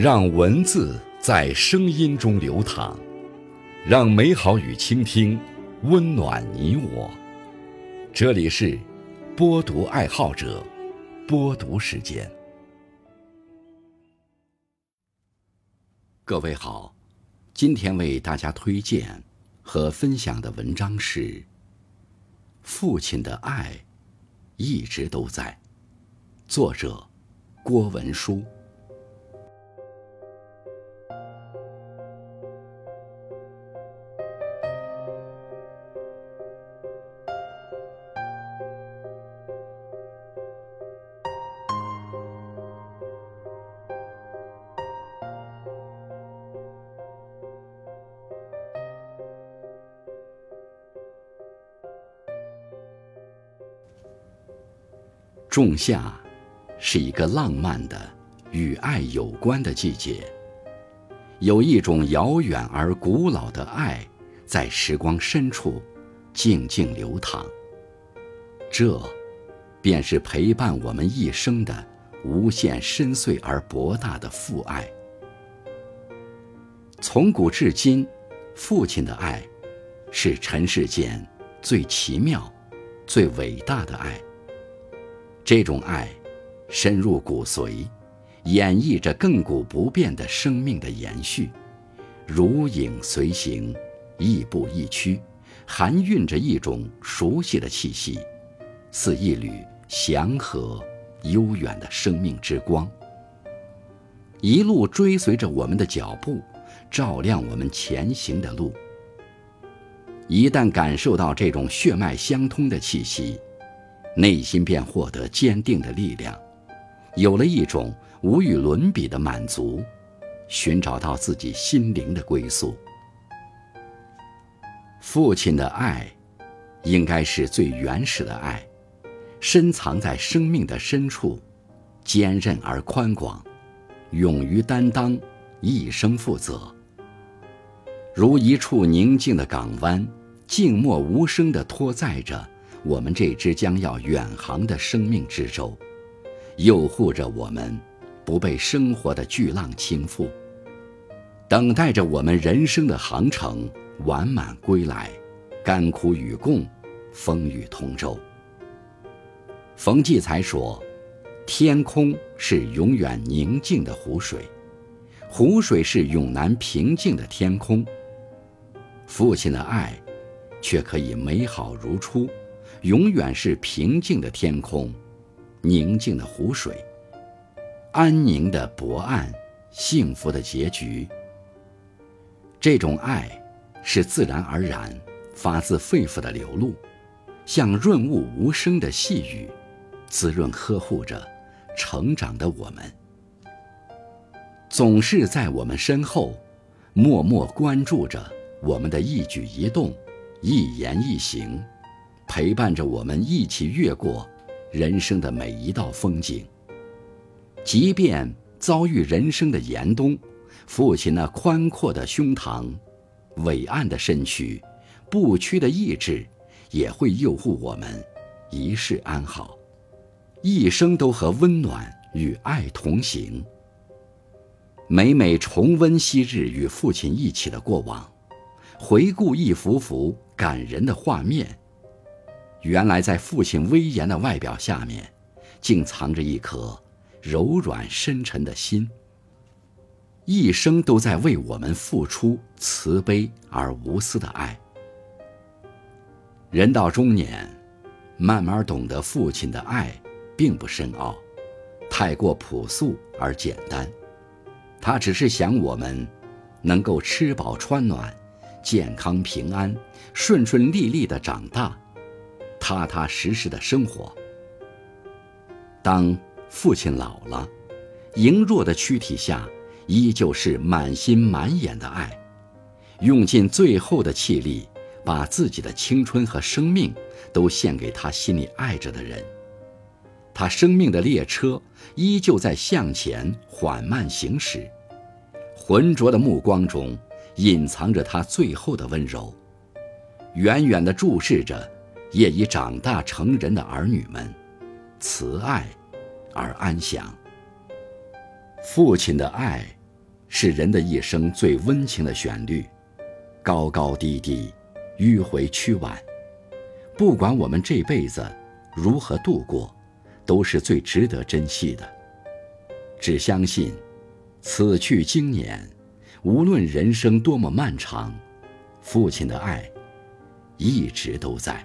让文字在声音中流淌，让美好与倾听温暖你我。这里是播读爱好者播读时间。各位好，今天为大家推荐和分享的文章是《父亲的爱一直都在》，作者郭文书。仲夏，是一个浪漫的与爱有关的季节。有一种遥远而古老的爱，在时光深处静静流淌。这，便是陪伴我们一生的无限深邃而博大的父爱。从古至今，父亲的爱，是尘世间最奇妙、最伟大的爱。这种爱，深入骨髓，演绎着亘古不变的生命的延续，如影随形，亦步亦趋，含蕴着一种熟悉的气息，似一缕祥和悠远的生命之光，一路追随着我们的脚步，照亮我们前行的路。一旦感受到这种血脉相通的气息，内心便获得坚定的力量，有了一种无与伦比的满足，寻找到自己心灵的归宿。父亲的爱，应该是最原始的爱，深藏在生命的深处，坚韧而宽广，勇于担当，一生负责。如一处宁静的港湾，静默无声地托载着。我们这只将要远航的生命之舟，诱护着我们，不被生活的巨浪倾覆，等待着我们人生的航程完满归来，甘苦与共，风雨同舟。冯骥才说：“天空是永远宁静的湖水，湖水是永难平静的天空。父亲的爱，却可以美好如初。”永远是平静的天空，宁静的湖水，安宁的泊岸，幸福的结局。这种爱，是自然而然、发自肺腑的流露，像润物无声的细雨，滋润呵护着成长的我们，总是在我们身后，默默关注着我们的一举一动、一言一行。陪伴着我们一起越过人生的每一道风景。即便遭遇人生的严冬，父亲那宽阔的胸膛、伟岸的身躯、不屈的意志，也会佑护我们一世安好，一生都和温暖与爱同行。每每重温昔日与父亲一起的过往，回顾一幅幅感人的画面。原来，在父亲威严的外表下面，竟藏着一颗柔软深沉的心。一生都在为我们付出慈悲而无私的爱。人到中年，慢慢懂得父亲的爱并不深奥，太过朴素而简单。他只是想我们能够吃饱穿暖，健康平安，顺顺利利的长大。踏踏实实的生活。当父亲老了，羸弱的躯体下，依旧是满心满眼的爱，用尽最后的气力，把自己的青春和生命都献给他心里爱着的人。他生命的列车依旧在向前缓慢行驶，浑浊的目光中隐藏着他最后的温柔，远远地注视着。也已长大成人的儿女们，慈爱而安详。父亲的爱是人的一生最温情的旋律，高高低低，迂回曲婉。不管我们这辈子如何度过，都是最值得珍惜的。只相信，此去经年，无论人生多么漫长，父亲的爱一直都在。